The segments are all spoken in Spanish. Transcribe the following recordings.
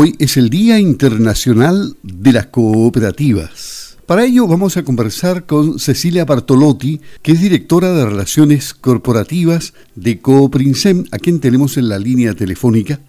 Hoy es el Día Internacional de las Cooperativas. Para ello vamos a conversar con Cecilia Bartolotti, que es directora de Relaciones Corporativas de Cooprinsem, a quien tenemos en la línea telefónica,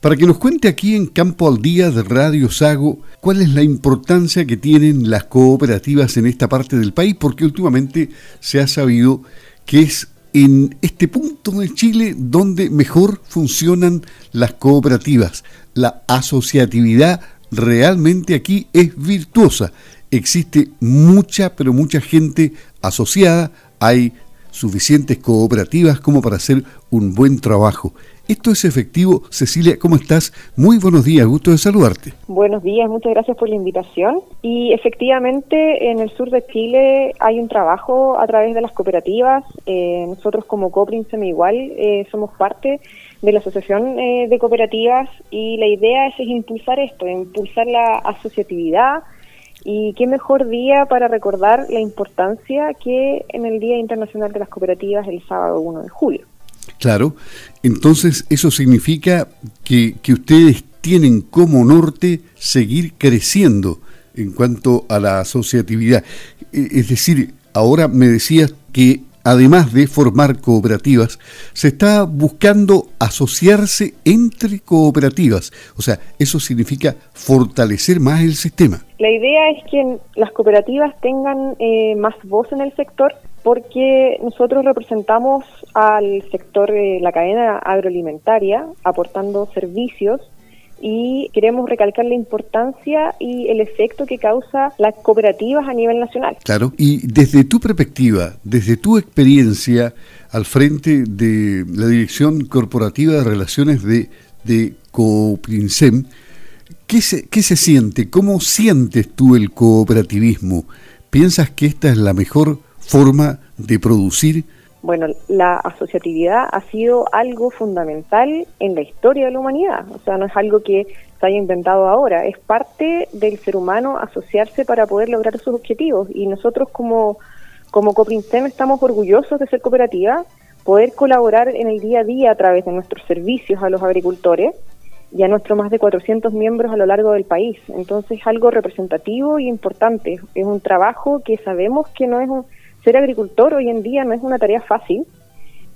para que nos cuente aquí en Campo al Día de Radio Sago cuál es la importancia que tienen las cooperativas en esta parte del país, porque últimamente se ha sabido que es en este punto de Chile donde mejor funcionan las cooperativas. La asociatividad realmente aquí es virtuosa. Existe mucha, pero mucha gente asociada. Hay suficientes cooperativas como para hacer un buen trabajo. Esto es efectivo. Cecilia, ¿cómo estás? Muy buenos días, gusto de saludarte. Buenos días, muchas gracias por la invitación. Y efectivamente, en el sur de Chile hay un trabajo a través de las cooperativas. Eh, nosotros como Coprinsem igual eh, somos parte de la Asociación eh, de Cooperativas y la idea es, es impulsar esto, impulsar la asociatividad, y qué mejor día para recordar la importancia que en el Día Internacional de las Cooperativas el sábado 1 de julio. Claro, entonces eso significa que, que ustedes tienen como norte seguir creciendo en cuanto a la asociatividad. E, es decir, ahora me decías que además de formar cooperativas, se está buscando asociarse entre cooperativas. O sea, eso significa fortalecer más el sistema. La idea es que las cooperativas tengan eh, más voz en el sector porque nosotros representamos al sector de la cadena agroalimentaria aportando servicios y queremos recalcar la importancia y el efecto que causa las cooperativas a nivel nacional. Claro, y desde tu perspectiva, desde tu experiencia al frente de la Dirección Corporativa de Relaciones de, de Cooprinsem, ¿qué se, ¿qué se siente? ¿Cómo sientes tú el cooperativismo? ¿Piensas que esta es la mejor forma de producir? Bueno, la asociatividad ha sido algo fundamental en la historia de la humanidad, o sea, no es algo que se haya inventado ahora, es parte del ser humano asociarse para poder lograr sus objetivos y nosotros como, como estamos orgullosos de ser cooperativa, poder colaborar en el día a día a través de nuestros servicios a los agricultores y a nuestros más de 400 miembros a lo largo del país. Entonces, algo representativo y importante. Es un trabajo que sabemos que no es un, ser agricultor hoy en día no es una tarea fácil.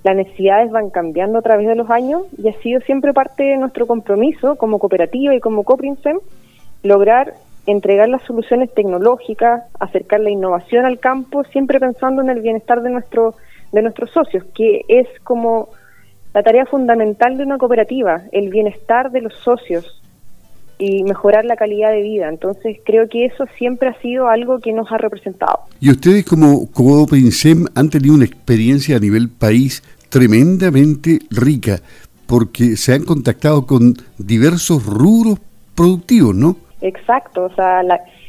Las necesidades van cambiando a través de los años y ha sido siempre parte de nuestro compromiso como cooperativa y como Coprinsem lograr entregar las soluciones tecnológicas, acercar la innovación al campo, siempre pensando en el bienestar de nuestro de nuestros socios, que es como la tarea fundamental de una cooperativa, el bienestar de los socios, y mejorar la calidad de vida. Entonces creo que eso siempre ha sido algo que nos ha representado. Y ustedes como, como Prinsem han tenido una experiencia a nivel país tremendamente rica, porque se han contactado con diversos rubros productivos, ¿no? Exacto, o sea,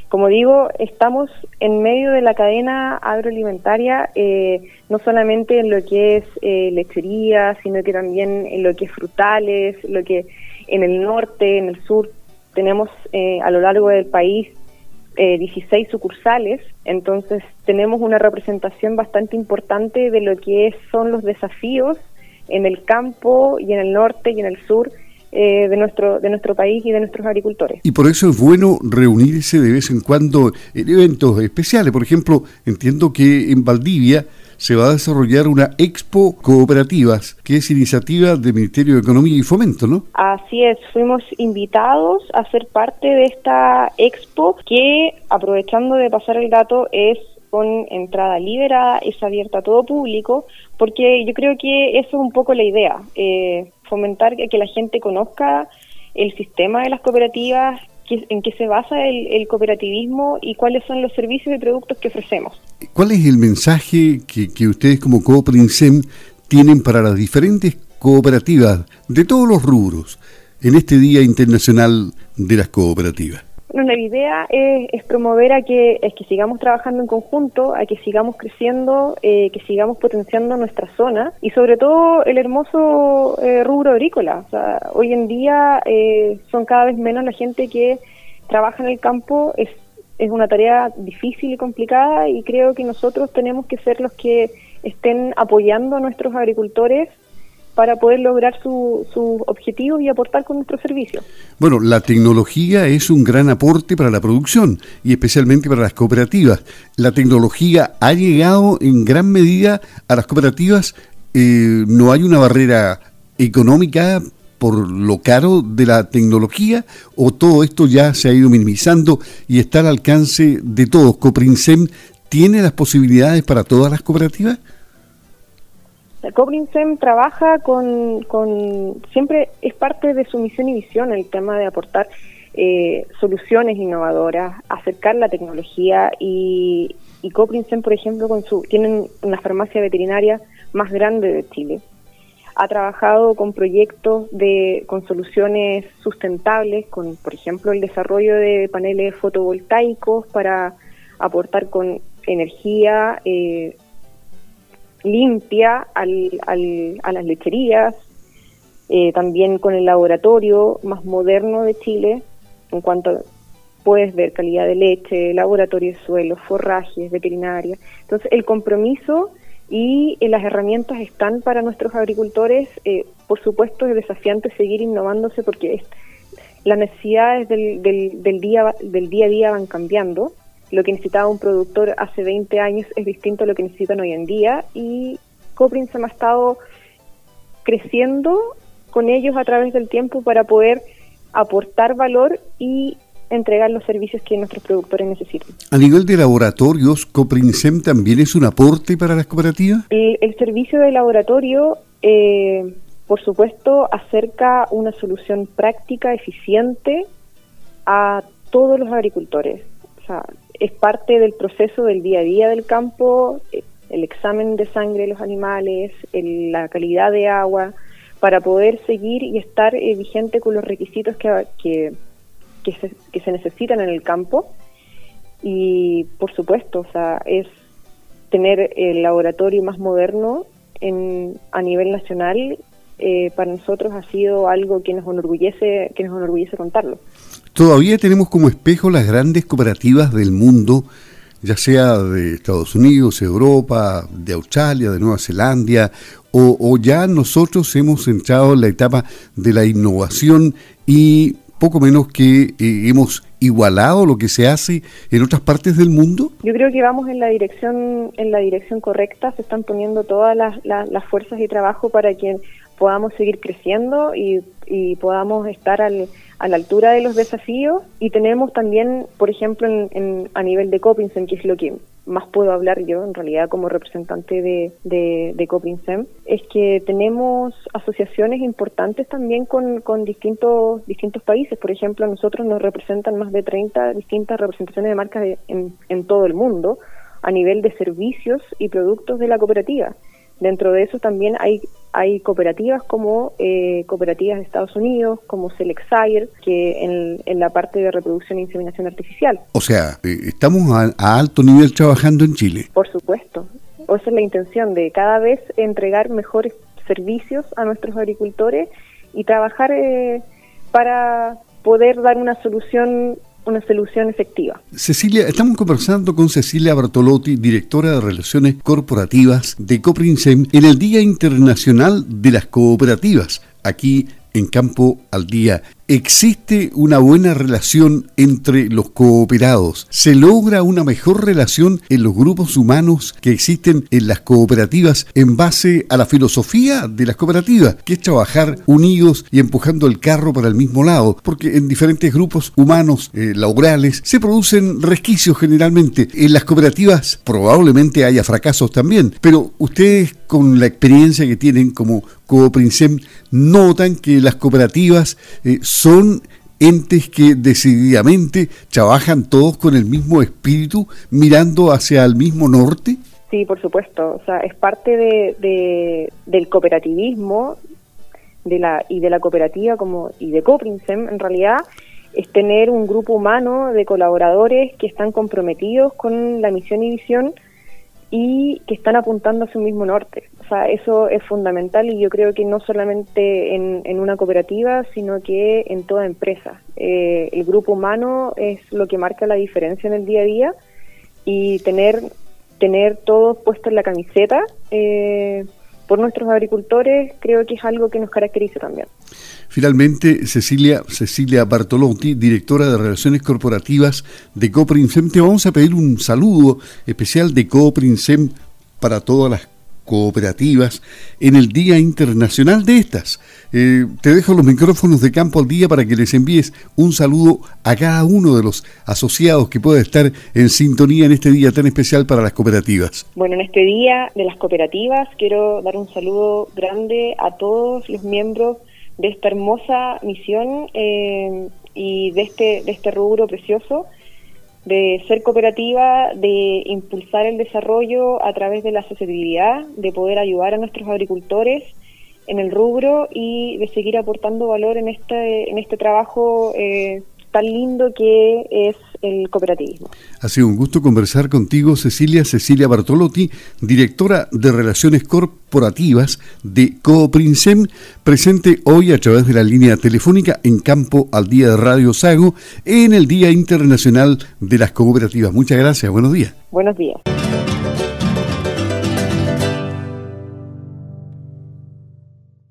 como digo, estamos en medio de la cadena agroalimentaria, eh, no solamente en lo que es eh, lechería, sino que también en lo que es frutales, lo que en el norte, en el sur tenemos eh, a lo largo del país 16 eh, sucursales, entonces tenemos una representación bastante importante de lo que son los desafíos en el campo y en el norte y en el sur eh, de nuestro de nuestro país y de nuestros agricultores. Y por eso es bueno reunirse de vez en cuando en eventos especiales. Por ejemplo, entiendo que en Valdivia se va a desarrollar una Expo Cooperativas, que es iniciativa del Ministerio de Economía y Fomento, ¿no? Así es, fuimos invitados a ser parte de esta Expo que, aprovechando de pasar el dato, es con entrada liberada, es abierta a todo público, porque yo creo que eso es un poco la idea, eh, fomentar que la gente conozca el sistema de las cooperativas, en qué se basa el, cooperativismo y cuáles son los servicios y productos que ofrecemos. ¿Cuál es el mensaje que, ustedes como Cooprinsem tienen para las diferentes cooperativas de todos los rubros en este Día Internacional de las Cooperativas? Bueno, la idea es, promover a que, es que sigamos trabajando en conjunto, a que sigamos creciendo, eh, que sigamos potenciando nuestra zona y sobre todo el hermoso eh, rubro agrícola. O sea, hoy en día eh, son cada vez menos la gente que trabaja en el campo, es, es una tarea difícil y complicada y creo que nosotros tenemos que ser los que estén apoyando a nuestros agricultores para poder lograr sus objetivos y aportar con nuestro servicio. Bueno, la tecnología es un gran aporte para la producción y especialmente para las cooperativas. La tecnología ha llegado en gran medida a las cooperativas. Eh, no hay una barrera económica por lo caro de la tecnología o todo esto ya se ha ido minimizando y está al alcance de todos. Coprinsem tiene las posibilidades para todas las cooperativas. Coprinsem trabaja con, siempre es parte de su misión y visión el tema de aportar eh, soluciones innovadoras, acercar la tecnología y, y por ejemplo, con su tienen una farmacia veterinaria más grande de Chile. Ha trabajado con proyectos de con soluciones sustentables, con por ejemplo el desarrollo de paneles fotovoltaicos para aportar con energía eh, limpia al, al, a las lecherías, eh, también con el laboratorio más moderno de Chile, en cuanto puedes ver calidad de leche, laboratorio de suelos, forrajes, veterinaria. Entonces, el compromiso y eh, las herramientas están para nuestros agricultores. Eh, por supuesto, es desafiante seguir innovándose porque las necesidades del, del, del, día, del día a día van cambiando lo que necesitaba un productor hace 20 años es distinto a lo que necesitan hoy en día y Coprin se ha estado creciendo con ellos a través del tiempo para poder aportar valor y entregar los servicios que nuestros productores necesitan. A nivel de laboratorios, Coprinsem también es un aporte para las cooperativas. El, servicio de laboratorio, eh, por supuesto, acerca una solución práctica, eficiente a todos los agricultores. O sea, es parte del proceso del día a día del campo, eh, el examen de sangre de los animales, la calidad de agua, para poder seguir y estar eh, vigente con los requisitos que, que, se, que se necesitan en el campo. Y por supuesto, o sea, es tener el laboratorio más moderno en, a nivel nacional eh, para nosotros ha sido algo que nos enorgullece que nos enorgullece contarlo. Todavía tenemos como espejo las grandes cooperativas del mundo, ya sea de Estados Unidos, Europa, de Australia, de Nueva Zelanda, o, ya nosotros hemos entrado en la etapa de la innovación y poco menos que eh, hemos igualado lo que se hace en otras partes del mundo? Yo creo que vamos en la dirección en la dirección correcta. Se están poniendo todas las, las, fuerzas y trabajo para que podamos seguir creciendo y, y podamos estar al, a la altura de los desafíos y tenemos también, por ejemplo, en, a nivel de Copinsem, que es lo que más puedo hablar yo en realidad como representante de, de, de es que tenemos asociaciones importantes también con, distintos, distintos países. Por ejemplo, a nosotros nos representan más de 30 distintas representaciones de marcas en, en todo el mundo a nivel de servicios y productos de la cooperativa. Dentro de eso también hay, hay cooperativas como eh, cooperativas de Estados Unidos, como Selexire, que en, en, la parte de reproducción e inseminación artificial. O sea, eh, estamos a, alto nivel trabajando en Chile. Por supuesto. Esa es la intención de cada vez entregar mejores servicios a nuestros agricultores y trabajar eh, para poder dar una solución una solución efectiva. Cecilia, estamos conversando con Cecilia Bartolotti, directora de Relaciones Corporativas de Coprinsem, en el Día Internacional de las Cooperativas, aquí en Campo al Día existe una buena relación entre los cooperados. Se logra una mejor relación en los grupos humanos que existen en las cooperativas en base a la filosofía de las cooperativas, que es trabajar unidos y empujando el carro para el mismo lado, porque en diferentes grupos humanos eh, laborales se producen resquicios generalmente. En las cooperativas probablemente haya fracasos también, pero ustedes con la experiencia que tienen como Cooprinsem notan que las cooperativas eh, son entes que decididamente trabajan todos con el mismo espíritu, mirando hacia el mismo norte? Sí, por supuesto. O sea, es parte de, del cooperativismo de la, y de la cooperativa como y de Coprinsem, en realidad, es tener un grupo humano de colaboradores que están comprometidos con la misión y visión y que están apuntando hacia un mismo norte. O sea, eso es fundamental y yo creo que no solamente en, una cooperativa, sino que en toda empresa. Eh, el grupo humano es lo que marca la diferencia en el día a día y tener, tener todo puesto en la camiseta eh, por nuestros agricultores, creo que es algo que nos caracteriza también. Finalmente, Cecilia, Cecilia Bartolotti, directora de Relaciones Corporativas de Coprinsem, te vamos a pedir un saludo especial de Coprinsem para todas las cooperativas en el Día Internacional de estas. Eh, te dejo los micrófonos de campo al día para que les envíes un saludo a cada uno de los asociados que pueda estar en sintonía en este día tan especial para las cooperativas. Bueno, en este Día de las Cooperativas quiero dar un saludo grande a todos los miembros de esta hermosa misión eh, y de este, de este rubro precioso de ser cooperativa, de impulsar el desarrollo a través de la asociatividad, de poder ayudar a nuestros agricultores en el rubro y de seguir aportando valor en este, en este trabajo eh, tan lindo que es el cooperativismo. Ha sido un gusto conversar contigo, Cecilia, Cecilia Bartolotti, directora de Relaciones Corporativas de Cooprinsem, presente hoy a través de la línea telefónica en Campo al Día de Radio Sago en el Día Internacional de las Cooperativas. Muchas gracias, buenos días. Buenos días.